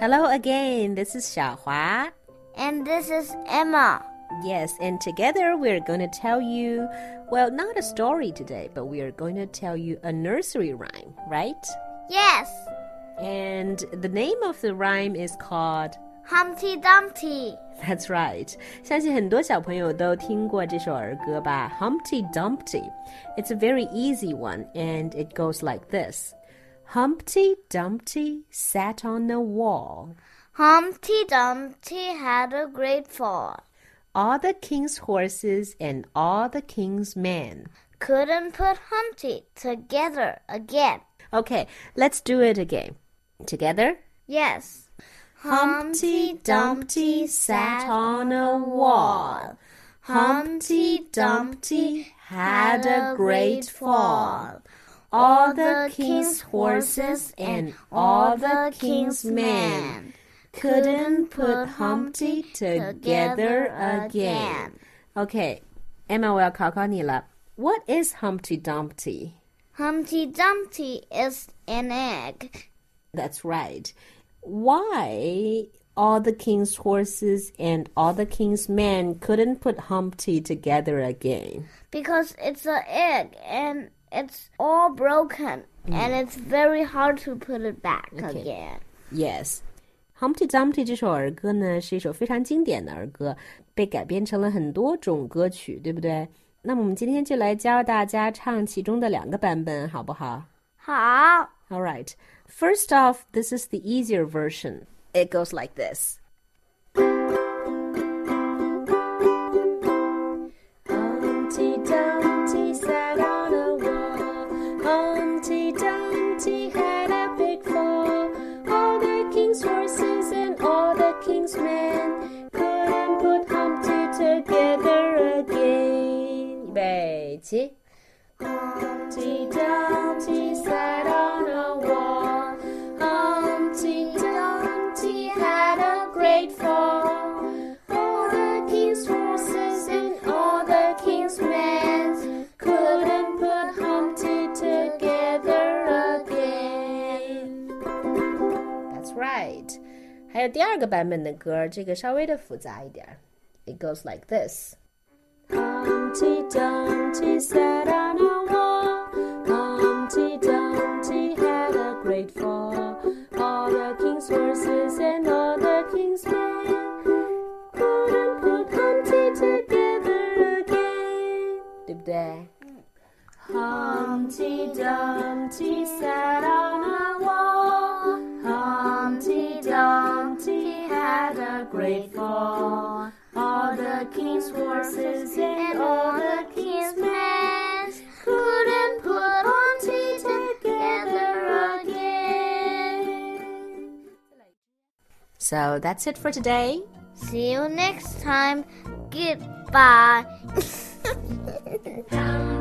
Hello again. This is Xiaohua. And this is Emma. Yes, and together we're going to tell you, well, not a story today, but we are going to tell you a nursery rhyme, right? Yes. And the name of the rhyme is called Humpty Dumpty. That's right. 相信很多小朋友都听过这首儿歌吧？Humpty Dumpty. It's a very easy one, and it goes like this. Humpty Dumpty sat on a wall. Humpty Dumpty had a great fall. All the king's horses and all the king's men couldn't put Humpty together again. Okay, let's do it again. Together? Yes. Humpty Dumpty sat on a wall. Humpty Dumpty had a great fall All the king's horses and all the king's men couldn't put Humpty together again. Okay, Emma, 我要考考你了。What is Humpty Dumpty? Humpty Dumpty is an egg. That's right. Why all the king's horses and all the king's men couldn't put Humpty together again? Because it's an egg and it's all broken mm. and it's very hard to put it back okay. again. Yes. Humpty Dumpty 这首儿歌呢，是一首非常经典的儿歌，被改编成了很多种歌曲，对不对？那么我们今天就来教大家唱其中的两个版本，好不好？好。All right. First off, this is the easier version. It goes like this. all the king's men couldn't put Humpty together again. 预备起。Humpty Dumpty sat 还有第二个版本的歌，这个稍微的复杂一点。It goes like this. Humpty Dumpty sat on a wall. Humpty Dumpty had a great fall. All the king's horses and all the king's men couldn't put Humpty together again. 对不对？Humpty Dumpty sat on a wall. Had a great fall. All the king's horses and all the king's men couldn't put Humpty together again. So that's it for today. See you next time. Goodbye.